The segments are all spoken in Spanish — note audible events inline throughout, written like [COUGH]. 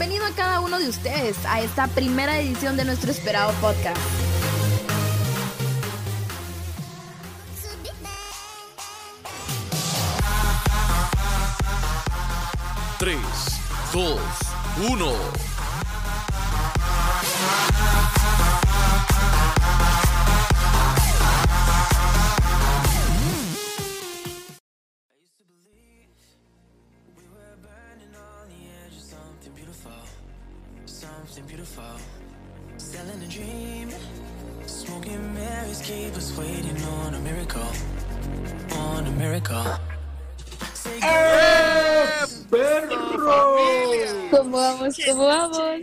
bienvenido a cada uno de ustedes a esta primera edición de nuestro esperado podcast. Tres, dos, uno.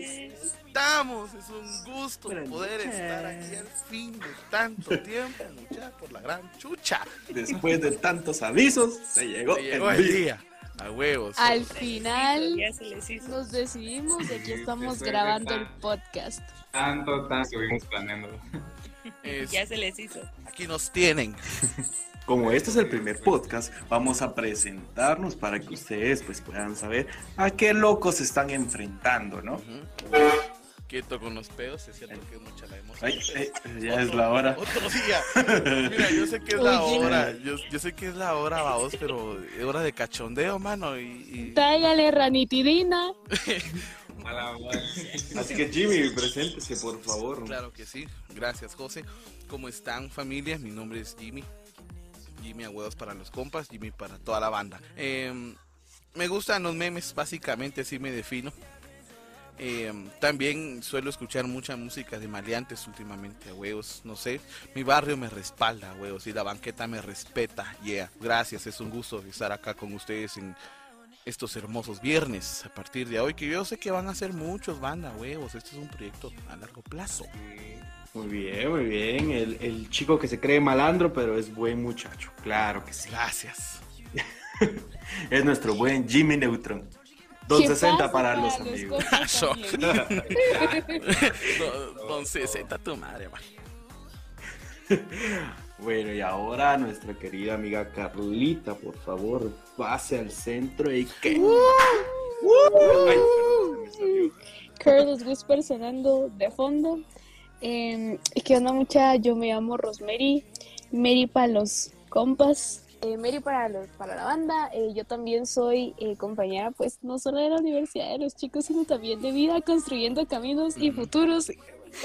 Estamos, es un gusto poder estar aquí al fin de tanto tiempo, mucha por la gran chucha. Después de tantos avisos, se llegó, Se llegó el día. A huevos. Al final nos decidimos aquí estamos grabando el podcast. Tanto, tanto estuvimos planeando. Es- Ya se les hizo. aquí nos tienen. Como este es el primer podcast, vamos a presentarnos para que ustedes pues puedan saber a qué locos se están enfrentando, ¿no? Ujú. Quieto con los pedos, es cierto que es mucha la emoción. Ay, ay, ya es la hora. Otro día. Mira, yo sé que es la Oye. hora. Yo, yo sé que es la hora, vamos, pero es hora de cachondeo, mano. Y, y- Tráigale ranitidina. [LAUGHS] Así que Jimmy, preséntese por favor. Claro que sí. Gracias, José. ¿Cómo están, familia? Mi nombre es Jimmy. Jimmy a huevos para los compas, Jimmy para toda la banda. Em, me gustan los memes, básicamente así me defino. Em, también suelo escuchar mucha música de maleantes últimamente, a huevos, no sé. Mi barrio me respalda, a huevos, y la banqueta me respeta, yeah. Gracias, es un gusto estar acá con ustedes en estos hermosos viernes a partir de hoy, que yo sé que van a ser muchos, banda, huevos. Este es un proyecto a largo plazo. Muy bien, muy bien. El, el chico que se cree malandro, pero es buen muchacho. Claro que sí. Gracias. [LAUGHS] Es nuestro buen Jimmy Neutron. ¿Qué 260 pasa para los amigos. [LAUGHS] Don, don 60 tu madre, man. [LAUGHS] Bueno, y ahora nuestra querida amiga Carlita, por favor, pase al centro y que. Curtis Whisper sonando de fondo. Eh, ¿Qué onda mucha? Yo me llamo Rosemary. Mary para los compas. Eh, Mary para, los, para la banda. Eh, yo también soy eh, compañera, pues no solo de la universidad de los chicos, sino también de vida, construyendo caminos y futuros.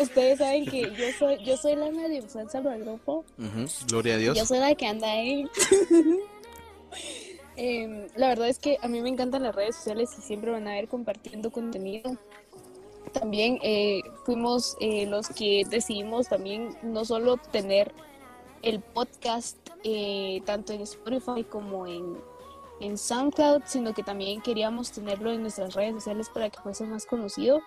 Ustedes saben que yo soy, yo soy la medio influencer del grupo. Ujú, Gloria a Dios. Yo soy la que anda ahí. [LAUGHS] Em, la verdad es que a mí me encantan las redes sociales y siempre van a ver compartiendo contenido. También eh, fuimos eh, los que decidimos también no solo tener el podcast eh, tanto en Spotify como en, en SoundCloud, sino que también queríamos tenerlo en nuestras redes sociales para que fuese más conocido.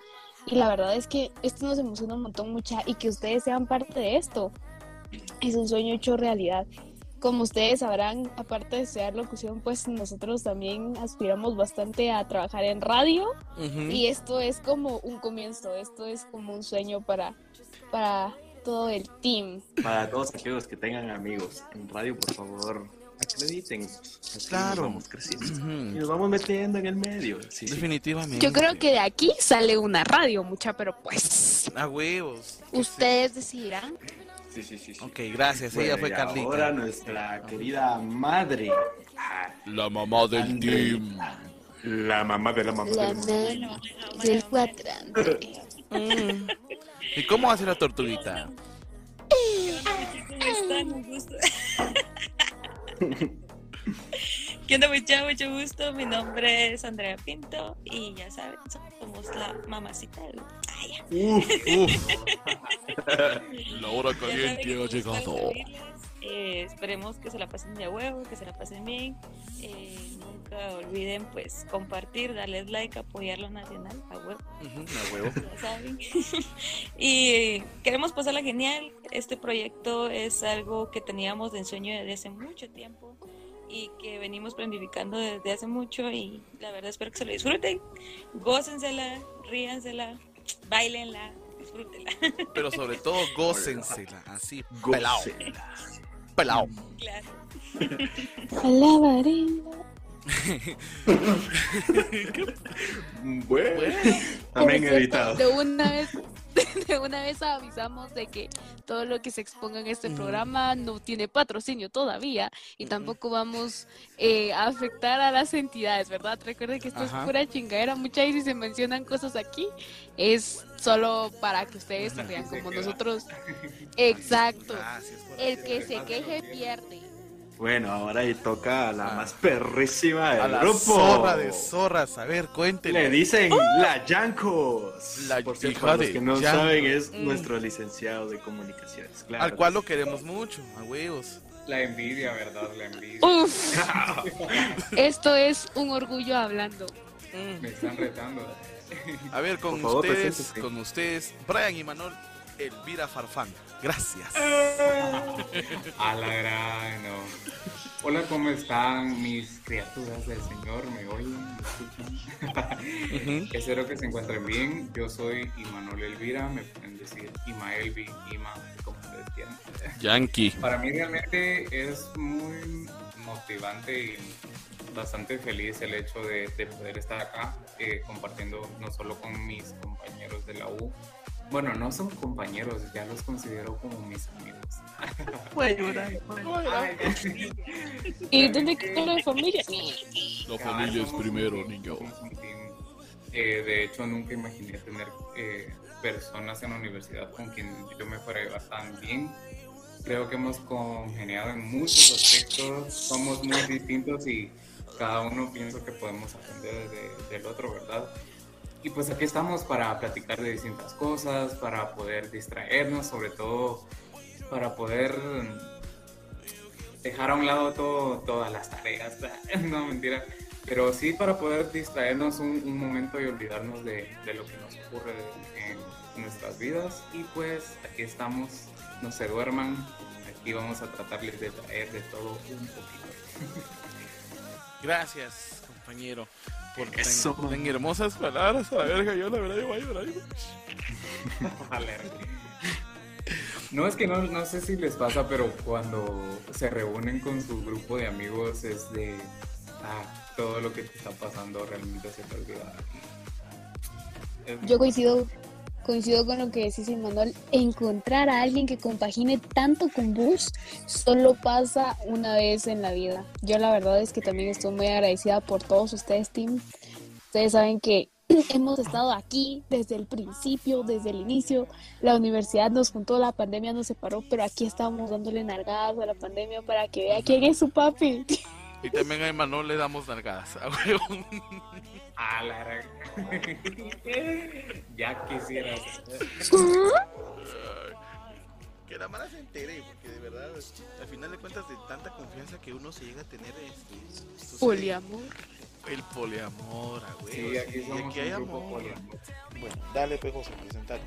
Y la verdad es que esto nos emociona un montón, mucha, y que ustedes sean parte de esto. Es un sueño hecho realidad. Como ustedes sabrán, aparte de estudiar locución, pues nosotros también aspiramos bastante a trabajar en radio. Y esto es como un comienzo, esto es como un sueño para, para todo el team. Para todos aquellos que tengan amigos en radio, por favor, acrediten. Así Claro. nos vamos creciendo. Ujú. Y nos vamos metiendo en el medio. Sí, sí. Definitivamente. Yo creo que de aquí sale una radio, mucha, pero pues A huevos. ustedes decidirán. Sí, sí, sí, sí. Ok, gracias. Bueno, Ella fue Carlita. Ahora nuestra querida madre. La mamá del Andrea. team. La mamá de la mamá La de la mamá. del cuadrante. Mm. ¿Y cómo hace la tortuguita? ¿Cómo están? Un gusto. [LAUGHS] ¿Qué onda, mucha? Mucho gusto. Mi nombre es Andrea Pinto y ya saben, somos la mamacita del. Ay, ya. Uf, [LAUGHS] La hora nos gusta servirles. Eh, esperemos que se la pasen de a huevo, que se la pasen bien. Eh, nunca olviden pues compartir, darles like, apoyar lo nacional a huevo. Ujú, A huevo. [LAUGHS] ya saben. [LAUGHS] y queremos pasarla genial. Este proyecto es algo que teníamos de ensueño desde hace mucho tiempo y que venimos planificando desde hace mucho y la verdad espero que se lo disfruten. Gócensela, ríansela, bailenla, disfrútenla. [LAUGHS] Pero sobre todo, gócensela. Así, pelao. Pelao. claro. [LAUGHS] Bueno, también cierto, editado. De una vez, [LAUGHS] de una vez avisamos de que todo lo que se exponga en este Ujú. programa no tiene patrocinio todavía y tampoco vamos eh, a afectar a las entidades, ¿verdad? Recuerden que esto Ajá. es pura chingadera, muchas veces se mencionan cosas aquí es solo para que ustedes se vean se como nosotros. [LAUGHS] Exacto. por El que se queje pierde. Bueno, ahora ahí toca a la Ah. más perrísima del A la grupo. zorra de zorras, a ver, cuéntenle. Le dicen la Yancos. La Por cierto, para los que no Yancos. saben, es Mm. nuestro licenciado de comunicaciones. Claro. Al cual lo queremos mucho, a huevos. La envidia, ¿verdad? La envidia. Uf, [LAUGHS] esto es un orgullo hablando. Mm. Me están retando. A ver, con favor, ustedes, con ustedes, Brian y Manuel, Elvira Farfán. Gracias. [LAUGHS] A la gran, no. Hola, ¿cómo están mis criaturas del Señor? ¿Me oyen? ¿Me escuchan? Espero que se encuentren bien. Yo soy Imanol Elvira, me pueden decir Imaelvi, Ima, como ustedes quieran. Yankee. Para mí realmente es muy motivante y bastante feliz el hecho de, de poder estar acá eh, compartiendo no solo con mis compañeros de la U. Bueno, no son compañeros, ya los considero como mis amigos. Ay, ¿Y dónde quedó la familia? La familia es primero, niño. de hecho, nunca imaginé tener eh, personas en la universidad con quien yo me fuera a llevar tan bien. Creo que hemos congeniado en muchos aspectos, somos muy distintos y cada uno pienso que podemos aprender de- del otro, ¿verdad? Y pues aquí estamos para platicar de distintas cosas, para poder distraernos, sobre todo para poder dejar a un lado todo, todas las tareas, [LAUGHS] no mentira, pero sí para poder distraernos un, momento y olvidarnos de, de lo que nos ocurre en nuestras vidas. Y pues aquí estamos, no se duerman, aquí vamos a tratarles de traer de todo un poquito. [LAUGHS] Gracias, compañero, por tan, Eso. tan hermosas palabras. A la verga, yo la verdad yo voy [LAUGHS] a llorar. No es que no, no sé si les pasa, pero cuando se reúnen con su grupo de amigos es de ah, todo lo que te está pasando realmente se te olvida. Es- Yo coincido, coincido con lo que decís, Manuel. Encontrar a alguien que compagine tanto con vos solo pasa una vez en la vida. Yo la verdad es que también estoy muy agradecida por todos ustedes, Team. Ustedes saben que [CLEARS THROAT] hemos estado aquí desde el principio, desde el inicio. La universidad nos juntó, la pandemia nos separó, pero aquí estamos dándole nargadas a la pandemia para que vea quién es su papi. Y también a Emanuel le damos nalgadas. [LAUGHS] A la [LAUGHS] ya quisieras. Que la mala se entere, porque de verdad, al final de cuentas, de tanta confianza que uno se llega a tener, este, sucede Poliamor. El poliamor, huevo. Sí, aquí sí, somos aquí hay un grupo amor. poliamor. Bueno, dale, Pejoso, presentate.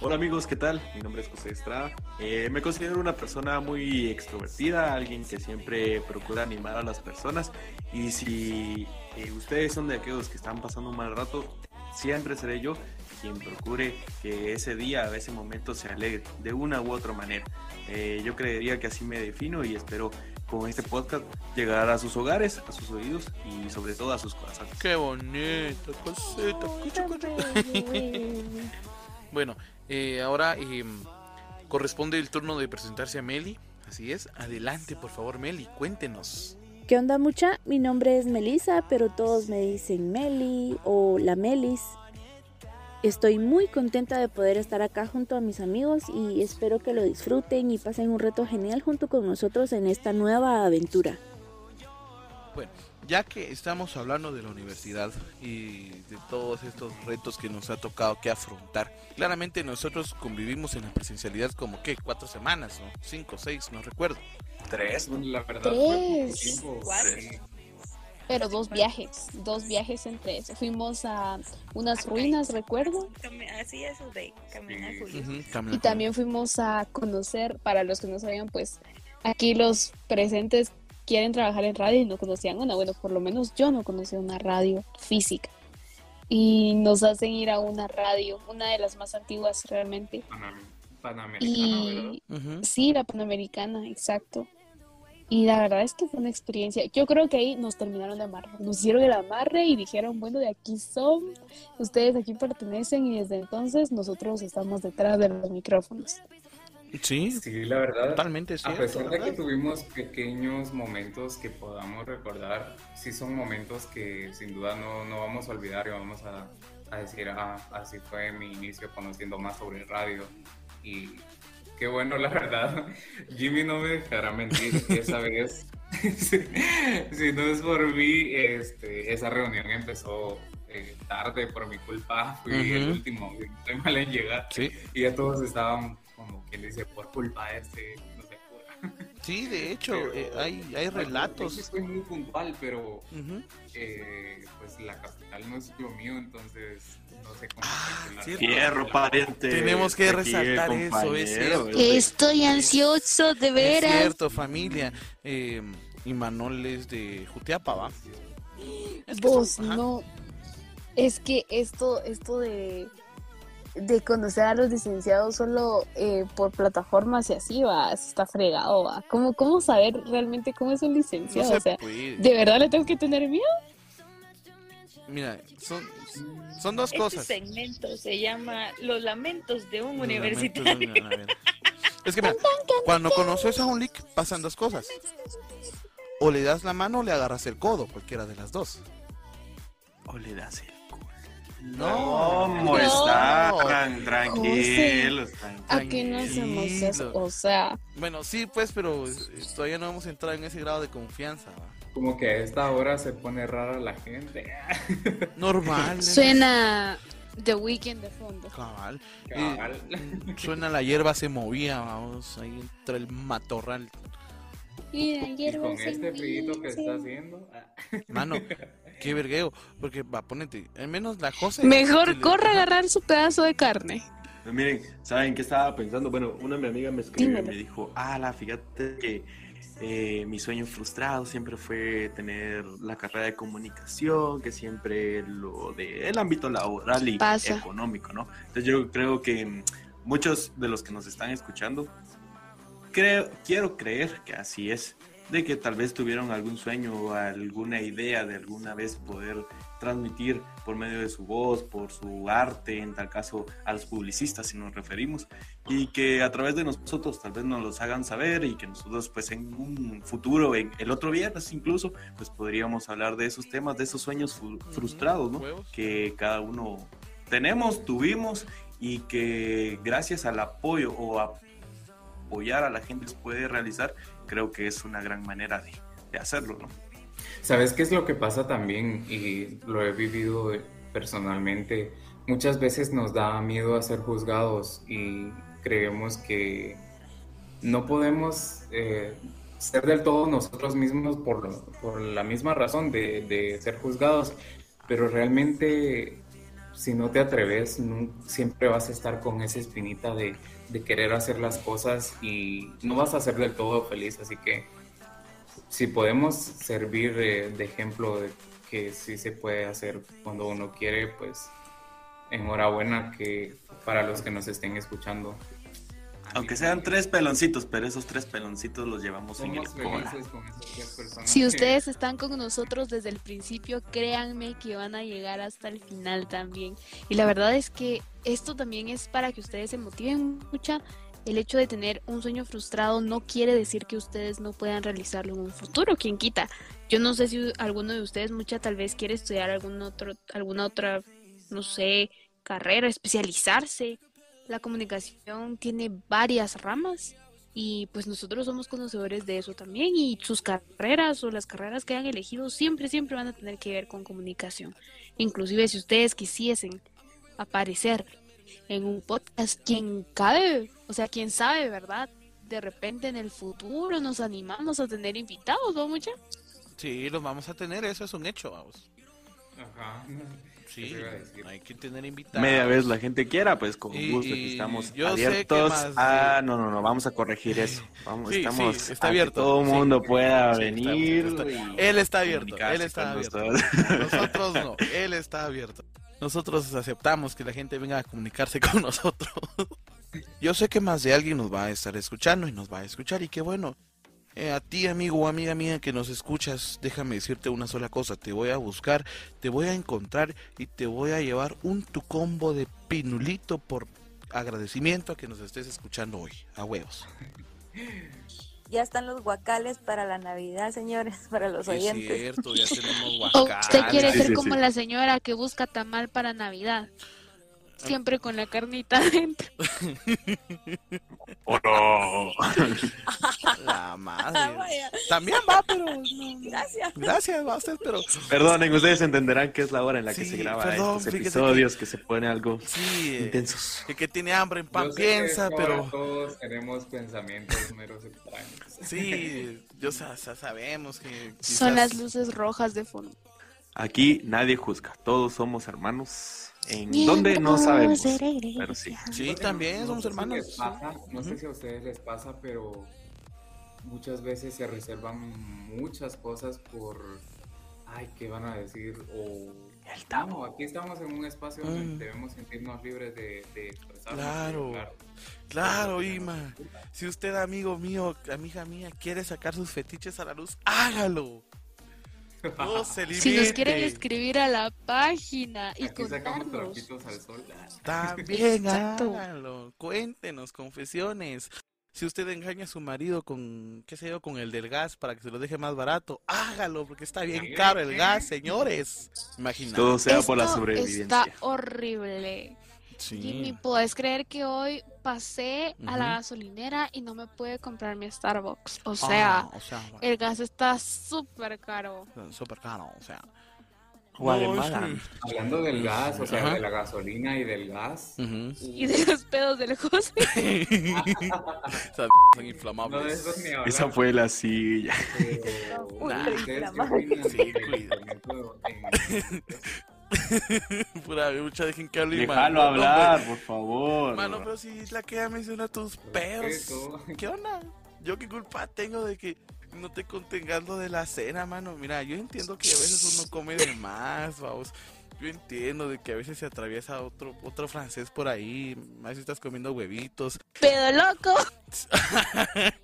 Hola amigos, ¿qué tal? Mi nombre es José Estrada. Eh, me considero una persona muy extrovertida, alguien que siempre procura animar a las personas. Y si eh, ustedes son de aquellos que están pasando un mal rato, siempre seré yo quien procure que ese día, ese momento se alegre de una u otra manera. Eh, yo creería que así me defino y espero con este podcast llegar a sus hogares, a sus oídos y sobre todo a sus corazones. Qué bonito, cosita. cuchu, cuchu. [LAUGHS] Bueno, eh, ahora eh, corresponde el turno de presentarse a Meli. Así es. Adelante, por favor, Meli, cuéntenos. ¿Qué onda mucha? Mi nombre es Melissa, pero todos me dicen Meli o la Melis. Estoy muy contenta de poder estar acá junto a mis amigos y espero que lo disfruten y pasen un reto genial junto con nosotros en esta nueva aventura. Bueno, ya que estamos hablando de la universidad y de todos estos retos que nos ha tocado que afrontar, claramente nosotros convivimos en la presencialidad como que cuatro semanas o cinco, seis, no recuerdo. Tres. La verdad, fue poco Tres. tiempo. Cuatro. Sí. Pero dos viajes, dos viajes entre eso. Fuimos a unas ruinas, recuerdo, Así es, de caminar y también fuimos a conocer, para los que no sabían, pues aquí los presentes quieren trabajar en radio y no conocían una. Bueno, por lo menos yo no conocía una radio física. Y nos hacen ir a una radio, una de las más antiguas realmente. Panam- Panamericana, ¿verdad? Y Ujú. sí, la Panamericana, exacto. Y la verdad es que fue una experiencia. Yo creo que ahí nos terminaron de amarrar. Nos hicieron el amarre y dijeron, bueno, de aquí son, ustedes aquí pertenecen y desde entonces nosotros estamos detrás de los micrófonos. Sí, Sí, la verdad. totalmente A cierto. pesar de que tuvimos pequeños momentos que podamos recordar, sí son momentos que sin duda no, no vamos a olvidar y vamos a, a decir, ah, así fue mi inicio conociendo más sobre radio. Y qué bueno, la verdad. Jimmy no me dejará mentir esa vez, [LAUGHS] si, si no es por mí, este, esa reunión empezó eh, tarde por mi culpa. Fui el Ujú. último, [LAUGHS] estoy mal en llegar. Sí, Y ya todos estaban como quien dice, por culpa de este, no sé, por... [LAUGHS] sí, de hecho, Pero- eh, hay, hay Yo sí relatos. soy muy puntual, pero Ujú. eh, pues la capital no es lo mío, entonces no sé cómo Ah. Fierro, pariente. Tenemos que resaltar eso, es cierto. Estoy ansioso, de Es veras. cierto, familia. Eh, y Manol es de Jutiapa, ¿va? Es que Vos, son- no. Es que esto, esto de, de conocer a los licenciados solo eh, por plataformas y así, va, eso está fregado, va. ¿Cómo, ¿Cómo saber realmente cómo es un No licenciado? se o sea, puede. ¿de verdad le tengo que tener miedo? Mira, son, son dos Este cosas. segmento se llama Los lamentos de un Los universitario. de. Es que mira, cuando conoces a un leak pasan dos cosas. O le das la mano o le agarras el codo, cualquiera de las dos. O le das el. No. ¿Cómo No. están? Tranquilos, ¿A qué no hacemos eso? O sea, Bueno, sí, pues, pero todavía no hemos entrado en ese grado de confianza. Como que a esta hora se pone rara la gente. [LAUGHS] Normal. suena The Weeknd de fondo. Cabal. Cabal. Eh, suena la hierba se movía, vamos, ahí entre el matorral. Y la Y hierba con se este frío que está haciendo. Mano, [LAUGHS] qué vergueo. Porque, va, ponete, al menos la José. Mejor corre a agarrar su pedazo de carne. Pero miren, ¿saben qué estaba pensando? Bueno, una de mi amiga me escribió y me dijo, ala, fíjate que eh, mi sueño frustrado siempre fue tener la carrera de comunicación, que siempre lo de el ámbito laboral y Pasa. económico, ¿no? Entonces yo creo que mm, muchos de los que nos están escuchando, creo, quiero creer que así es, de que tal vez tuvieron algún sueño o alguna idea de alguna vez poder transmitir por medio de su voz, por su arte, en tal caso a los publicistas si nos referimos, y que a través de nosotros tal vez nos los hagan saber y que nosotros pues en un futuro, en el otro viernes incluso, pues podríamos hablar de esos temas, de esos sueños frustrados, ¿no? Que cada uno tenemos, tuvimos y que gracias al apoyo o a apoyar a la gente se puede realizar, creo que es una gran manera de, de hacerlo, ¿no? ¿Sabes qué es lo que pasa también? Y lo he vivido personalmente. Muchas veces nos da miedo a ser juzgados y creemos que no podemos eh, ser del todo nosotros mismos por, por la misma razón de, de ser juzgados, pero realmente si no te atreves, siempre vas a estar con esa espinita de, de querer hacer las cosas y no vas a ser del todo feliz, así que si podemos servir eh, de ejemplo de que sí se puede hacer cuando uno quiere, pues enhorabuena que para los que nos estén escuchando. Aunque sean tres peloncitos, pero esos tres peloncitos los llevamos en el cola. Si ustedes están con nosotros desde el principio, créanme que van a llegar hasta el final también. Y la verdad es que esto también es para que ustedes se motiven mucho. El hecho de tener un sueño frustrado no quiere decir que ustedes no puedan realizarlo en un futuro, quien quita. Yo no sé si alguno de ustedes mucha tal vez quiere estudiar algún otro, alguna otra, no sé, carrera, especializarse. La comunicación tiene varias ramas y pues nosotros somos conocedores de eso también y sus carreras o las carreras que han elegido siempre, siempre van a tener que ver con comunicación. Inclusive si ustedes quisiesen aparecer en un podcast, quien cabe, o sea, quién sabe, ¿verdad? De repente en el futuro nos animamos a tener invitados, ¿no, mucha? Sí, los vamos a tener, eso es un hecho, vamos. Ajá. Sí, hay que tener invitados. Media vez la gente quiera, pues con Y- gusto, aquí estamos yo sé que abiertos. más Ah, de- no, no, no, vamos a corregir eso. [LAUGHS] Vamos, Sí, sí, estamos está a que abierto. todo el Sí. mundo pueda Sí, está- venir. está- Él está abierto, él está abierto. nosotros. Nosotros no, [LAUGHS] él está abierto. Nosotros aceptamos que la gente venga a comunicarse con [LAUGHS] nosotros. Yo sé que más de alguien nos va a estar escuchando y nos va a escuchar y qué bueno. Eh, a ti, amigo o amiga mía que nos escuchas, déjame decirte una sola cosa. Te voy a buscar, te voy a encontrar y te voy a llevar un tu combo de pinulito por agradecimiento a que nos estés escuchando hoy. A huevos. Ya están los guacales para la Navidad, señores, [LAUGHS] para los Sí, es oyentes. cierto, ya [LAUGHS] tenemos guacales. usted quiere sí, ser sí, como sí. la señora que busca tamal para Navidad. Siempre con la carnita [LAUGHS] adentro. ¡Oh, no! [LAUGHS] La Ah, madre. vaya. También va, pero. no, Gracias. Gracias, va usted, pero. Perdonen, ustedes entenderán que es la hora en la que Sí, se graba perdón, estos episodios, que... se pone algo Sí, eh, intensos. el que tiene hambre en pan que piensa, pero. Todos tenemos pensamientos meros extraños. Sí, yo sa- sa- sabemos que. Son las quizás- luces rojas de fondo. Aquí nadie juzga, todos somos hermanos. ¿En dónde? No sabemos. Pero sí. Sí, también no- somos no sé si hermanos. pasa, no sé si a ustedes les pasa, pero muchas veces se reservan muchas cosas por, ay, ¿qué van a decir? O, no, aquí estamos en un espacio donde Mm. debemos sentirnos libres de, de expresarnos. Claro. Claro, Ima. Si usted, amigo mío, amiga mía, quiere sacar sus fetiches a la luz, hágalo. No [LAUGHS] se limite. Si nos quieren escribir a la página y Aquí contarnos. al sol. También hágalo. Cuéntenos, confesiones. Si usted engaña a su marido con, qué sé yo, con el del gas para que se lo deje más barato, hágalo, porque está bien caro el gas, señores. Imagínate. Todo sea por la Esto sobrevivencia. Está horrible. Sí. Jimmy, ¿puedes creer que hoy pasé a la gasolinera y no me pude comprar mi Starbucks? O sea, Ah, o sea, el gas está súper caro. súper caro, o sea. Guatemala. No, Hablando del gas, o sea, Ajá. de la gasolina y del gas. Y de los pedos del José. [LAUGHS] Esas [LAUGHS] son inflamables. No de esos ni. Esa fue la silla. Pero, Nah. ¿ustedes qué inflamable. opinan Sí, del cuida. incremento en- [LAUGHS] [LAUGHS] Pura mucha dejen que hable Déjalo mano, hablar, hombre. por favor. Mano, pero si es la que ya menciona tus. Respeto. [LAUGHS] ¿Qué onda? Yo qué culpa tengo de que no te contengando de la cena, mano. Mira, yo entiendo que a veces uno come de más, vamos. Yo entiendo de que a veces se atraviesa otro otro francés por ahí, a veces estás comiendo huevitos. ¡Pedo loco! [LAUGHS]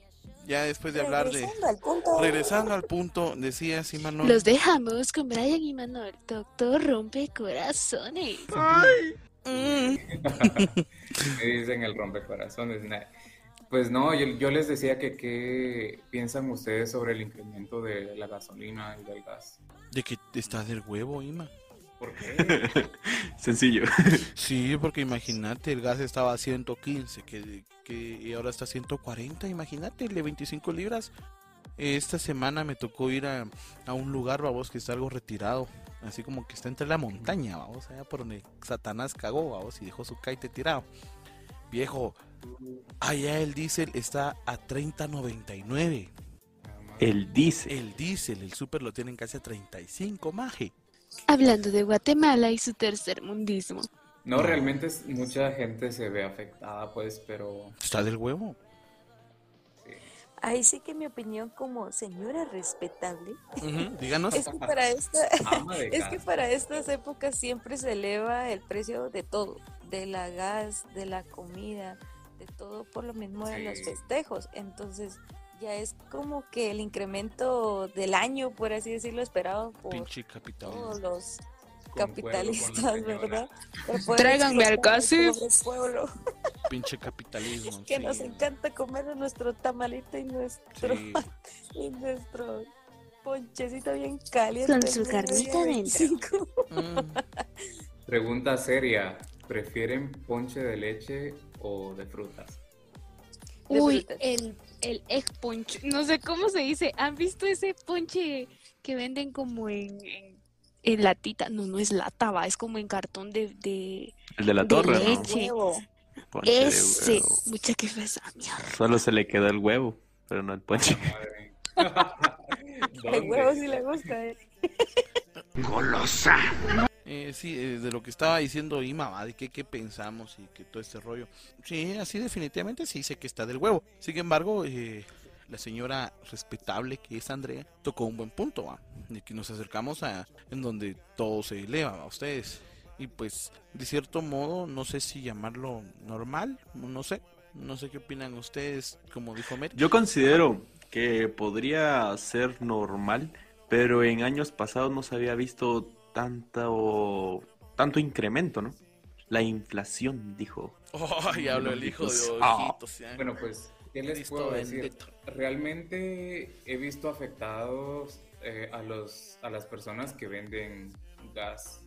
Ya después de hablar de Regresando al punto. regresando al punto, decía sí, mano. Los dejamos con Brian y Manuel. Doctor rompe corazones. Mm. [LAUGHS] Me dicen el rompecorazones. Pues no, yo, yo les decía que qué piensan ustedes sobre el incremento de la gasolina y del gas. De que está del huevo, Ima. ¿Por qué? [LAUGHS] Sencillo. Sí, porque imagínate, el gas estaba a 115, que, que y ahora está a 140, imagínate, el de 25 libras. Esta semana me tocó ir a, a un lugar, vamos, que está algo retirado, así como que está entre la montaña, vamos, allá por donde Satanás cagó, vamos, y dejó su caite tirado. Viejo, allá el diésel está a 30.99. El dice. El diésel, el super lo tienen casi a 35, maje. Hablando de Guatemala y su tercer mundismo. No, realmente es- mucha gente se ve afectada, pues, pero Está del huevo. sí. Ahí sí que mi opinión como señora respetable Ujú, [LAUGHS] Díganos. es que para esta es que para estas épocas siempre se eleva el precio de todo, de la gas, de la comida, de todo por lo mismo de los festejos. Entonces ya es como que el incremento del año, por así decirlo, esperado por todos los capitalistas. ¿verdad? [LAUGHS] Tráiganme al casi. Pinche capitalismo. [LAUGHS] que sí. nos encanta comer nuestro tamalito y nuestro Sí. [LAUGHS] y nuestro ponchecito bien caliente. Con su carnita dentro. 25. Mm. Pregunta seria, ¿prefieren ponche de leche o de frutas? Uy, el, el egg punch. No sé cómo se dice. ¿Han visto ese ponche que venden como en, en, en latita? No, no es lata, va. Es como en cartón de, de, El de la de torre, ¿no? leche. Ponche de Ese. huevo. Mucha que fue esa mierda. Solo se le quedó el huevo, pero no el ponche. [LAUGHS] El huevo sí le gusta. eh. Eh, sí, eh, de lo que estaba diciendo Ima, de qué, qué pensamos y que todo este rollo. Sí, así definitivamente sí sé que está del huevo. Sin embargo, eh, la señora respetable que es Andrea tocó un buen punto, ¿va? de que nos acercamos a en donde todo se eleva a ustedes. Y pues, de cierto modo, no sé si llamarlo normal, no sé. No sé qué opinan ustedes, como dijo Mer. Yo considero que podría ser normal, pero en años pasados no se había visto tanto, tanto incremento, ¿no? La inflación, dijo. Oh, ya hablo el hijo de Ah. ojitos. Bueno, pues, ¿qué les Cristo puedo decir? bendito. Realmente he visto afectados eh, a, los, a las personas que venden gas,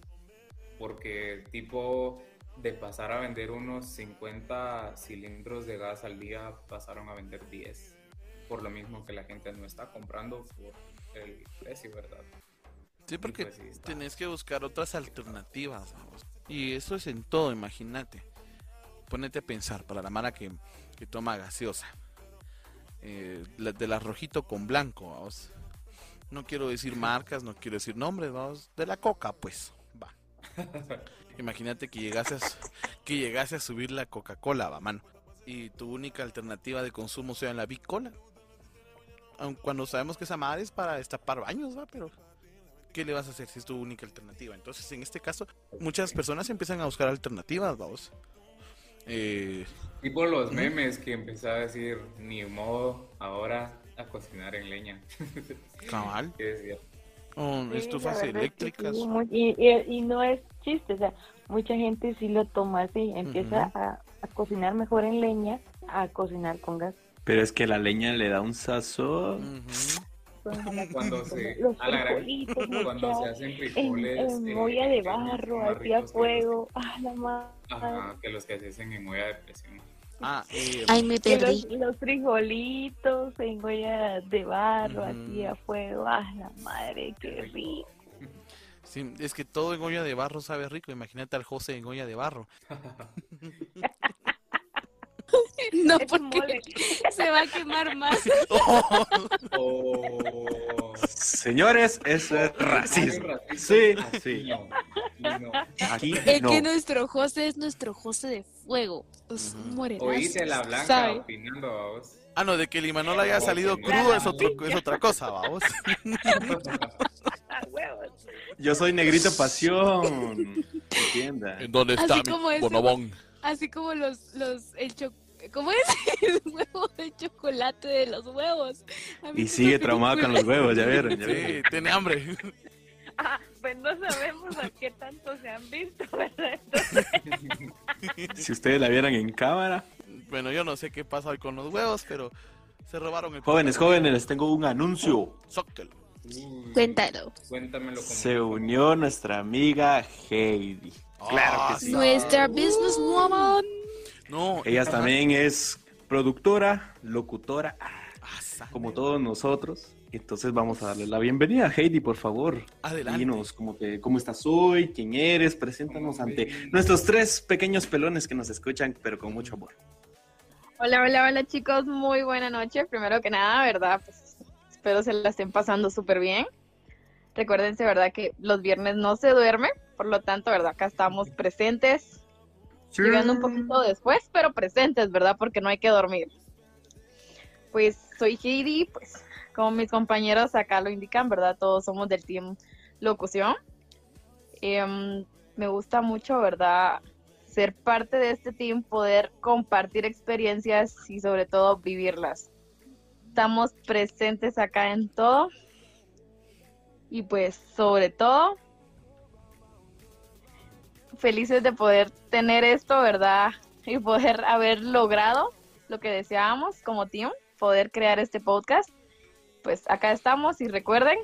porque tipo de pasar a vender unos 50 cilindros de gas al día, pasaron a vender 10, por lo mismo que la gente no está comprando por el precio, ¿verdad? Sí, porque pues sí, tenés que buscar otras alternativas, vamos. Y eso es en todo, imagínate. Ponete a pensar, para la mara que, que toma gaseosa. Eh, la- de la rojito con blanco, vamos. No quiero decir marcas, no quiero decir nombres, vamos. De la coca, pues. Va. [LAUGHS] Imagínate que llegase a, que llegase a subir la Coca-Cola, va, mano. Y tu única alternativa de consumo sea la Big Cola. Aun cuando sabemos que esa madre es para destapar baños, va, pero ¿qué le vas a hacer si es tu única alternativa? Entonces, en este caso, muchas personas empiezan a buscar alternativas, vamos. Eh, Tipo los memes que empecé a decir, ni modo, ahora a cocinar en leña. [LAUGHS] cabal, Que decía, o Sí, estufas eléctricas. sí, y, y- y no es chiste, o sea, mucha gente sí lo toma así, empieza Ujú. a, a cocinar mejor en leña, a cocinar con gas. Pero es que la leña le da un sazón. Ujú. [LAUGHS] Cuando se, Los a la gran- cuando se hacen en, frijoles en eh, olla de barro, así a fuego, ah, la madre. Ajá, que los que se hacen en olla de presión. Ah, [LAUGHS] eh, Ay, me perdí. los, los frijolitos en olla de barro, Ujú. así a fuego, ah, la madre, qué rico. sí, es que todo en olla de barro sabe rico. Imagínate al José en olla de barro. [LAUGHS] [LAUGHS] No, Es porque mole. [LAUGHS] se va a quemar más. [LAUGHS] Oh, Señores, eso es racismo. racista. Sí, sí. no, aquí no. Aquí Es no. que nuestro José es nuestro José de fuego. Es Ujú. un morenazo. Oíste la blanca ¿sabe? opinando a vos. Ah, no, de que el Imanol haya salido crudo es, otro, es otra cosa, vamos. Yo soy negrito pasión. Entienda. dónde está Así mi como bonobón? Así como los, los, el cho- ¿cómo es? [LAUGHS] El huevo de chocolate de los huevos. ¿Han Y sigue traumado con los huevos, ya vieron. ya vieron. Sí, tiene hambre. Ah, pues no sabemos a qué tanto se han visto, [LAUGHS] ¿verdad? Entonces, Si ustedes la vieran en cámara. Bueno, yo no sé qué pasa hoy con los huevos, pero se robaron el Jóvenes, jóvenes, les tengo un anuncio. Zócalo. Uy, Cuéntalo. Cuéntamelo como Se unió nuestra amiga Heidi. Claro Ah, que sí. Nuestra businesswoman. No, Ella también es productora, locutora, Ah, sa- como todos nosotros. Entonces vamos a darle la bienvenida. Heidi, por favor. Adelante. Dinos cómo, te, cómo estás hoy, quién eres, preséntanos ante nuestros tres pequeños pelones que nos escuchan, pero con mucho amor. Hola, hola, hola chicos, muy buena noche. Primero que nada, ¿verdad? Pues espero se la estén pasando súper bien. Recuérdense, ¿verdad? Que los viernes no se duerme, por lo tanto, ¿verdad? Acá estamos presentes, llegando un poquito después, pero presentes, ¿verdad? Porque no hay que dormir. Pues soy Heidi, pues como mis compañeros acá lo indican, ¿verdad? Todos somos del team locución. Em, me gusta mucho, ¿verdad? Ser parte de este team, poder compartir experiencias y sobre todo vivirlas. Estamos presentes acá en todo. Y pues sobre todo, felices de poder tener esto, ¿verdad? Y poder haber logrado lo que deseábamos como team, poder crear este podcast. Pues acá estamos y recuerden,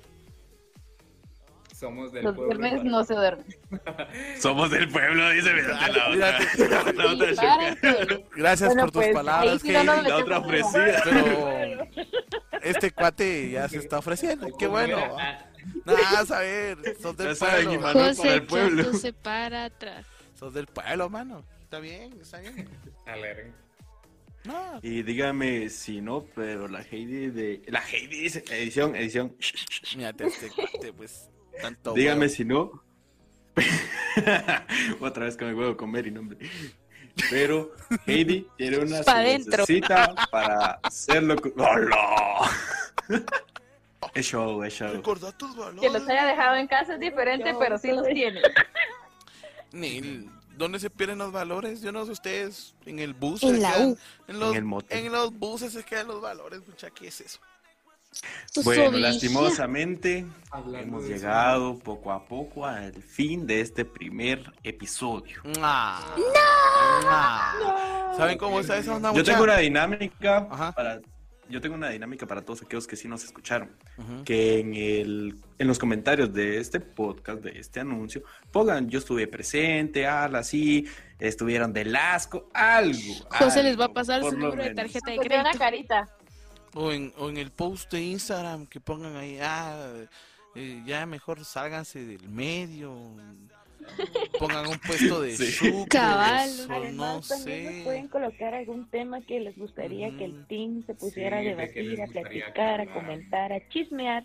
Somos del los pueblo. viernes no se duermen. [LAUGHS] Somos del pueblo, dice. Gracias Bueno, por tus pues, palabras, sí no. La otra ofrecida. Pero este cuate ya se está ofreciendo. Qué bueno. Ah, [LAUGHS] Nada, a ver, sos del pueblo. José, el pueblo. Chato se para atrás. Sos del pueblo, mano. Está bien, está bien. alegre. No, Y dígame si no, pero la Heidi de. La Heidi dice. Edición, edición. mírate pues. Tanto Dígame huevo. si no. [LAUGHS] Otra vez con el huevo con Mary, no, hombre. Pero Heidi tiene una Pa' para hacerlo. ¡Hola! [LAUGHS] Es show, es show. Recordá tus Que los valores. haya dejado en casa es diferente, pero sí los tiene. [LAUGHS] Ni- ¿Dónde se pierden los valores? Yo no sé ustedes. En el bus. En la quedan- U. En los, En el mote. en los buses se quedan los valores, mucha. ¿Qué es eso? Tu Bueno, lastimosamente Hablando hemos llegado poco a poco al fin de este primer episodio. Ah. Ah. ¿Saben cómo está esa onda, Yo mucha? tengo una dinámica Ajá. para yo tengo una dinámica para todos aquellos que sí nos escucharon, que en el en los comentarios de este podcast, de este anuncio, pongan yo estuve presente, ala, sí, estuvieron del asco, algo. [LAUGHS] José les va a pasar su número de tarjeta de una crédito. carita. O en, o en el post de Instagram que pongan ahí, ah, eh, ya mejor sálganse del medio. Pongan un puesto de Sí. Cabal. o no Además, también nos sé. pueden colocar algún tema que les gustaría que el Mm. team se pusiera Sí, a debatir, a platicar, a comentar, a chismear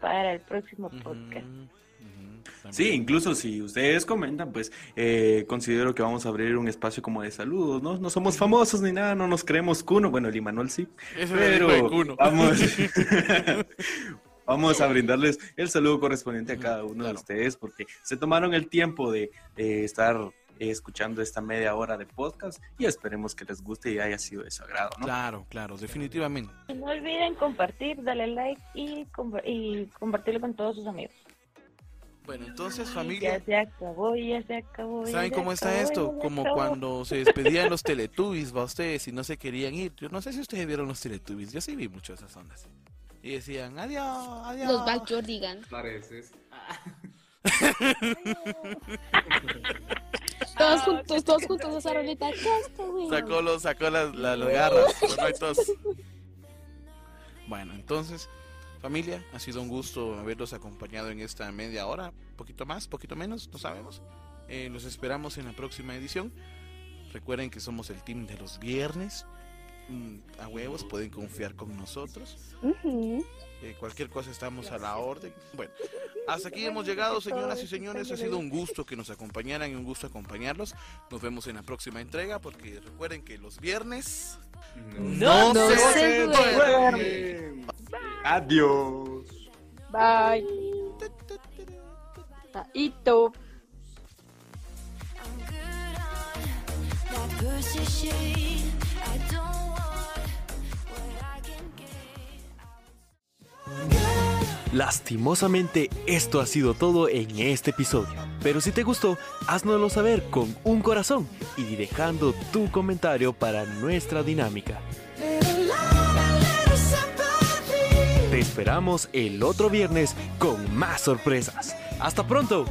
para el próximo podcast. Sí, también. incluso si ustedes comentan, pues eh, considero que vamos a abrir un espacio como de saludos, ¿no? No somos famosos ni nada, no nos creemos cuno, bueno, el Imanol sí, Eso es el pero Cuno. vamos, [LAUGHS] [LAUGHS] vamos a brindarles el saludo correspondiente a cada uno de ustedes porque se tomaron el tiempo de eh, estar eh, escuchando esta media hora de podcast y esperemos que les guste y haya sido de su agrado, ¿no? Claro, claro, definitivamente. Y no olviden compartir, darle like y, compa- y compartirlo con todos sus amigos. Bueno, entonces Ya familia, se acabó, ya se acabó. ya ¿saben se cómo está acabó, esto? ya Como acabó. cuando se despedían los Teletubbies, va ustedes, y no se querían ir. Yo no sé si ustedes vieron los Teletubbies, yo sí vi mucho esas ondas. Y decían, adiós, adiós. Los Backyardigans. Pareces. [LAUGHS] Todos juntos, todos juntos esa rolita. Sacó, los, sacó las, las, las garras. Bueno. Bueno, entonces, familia, ha sido un gusto haberlos acompañado en esta media hora. Poquito más, poquito menos, no sabemos. Eh, los esperamos en la próxima edición. Recuerden que somos el team de los viernes. Mm, a huevos, pueden confiar con nosotros. Eh, cualquier cosa estamos a la orden. Bueno, hasta aquí hemos llegado, señoras y señores. Ha sido un gusto que nos acompañaran y un gusto acompañarlos. Nos vemos en la próxima entrega porque recuerden que los viernes No. no, No se, se duermen. Adiós. Bye. Taito. that pussy shade. Lastimosamente, esto ha sido todo en este episodio. Pero si te gustó, haznoslo saber con un corazón y dejando tu comentario para nuestra dinámica. Te esperamos el otro viernes con más sorpresas. ¡Hasta pronto!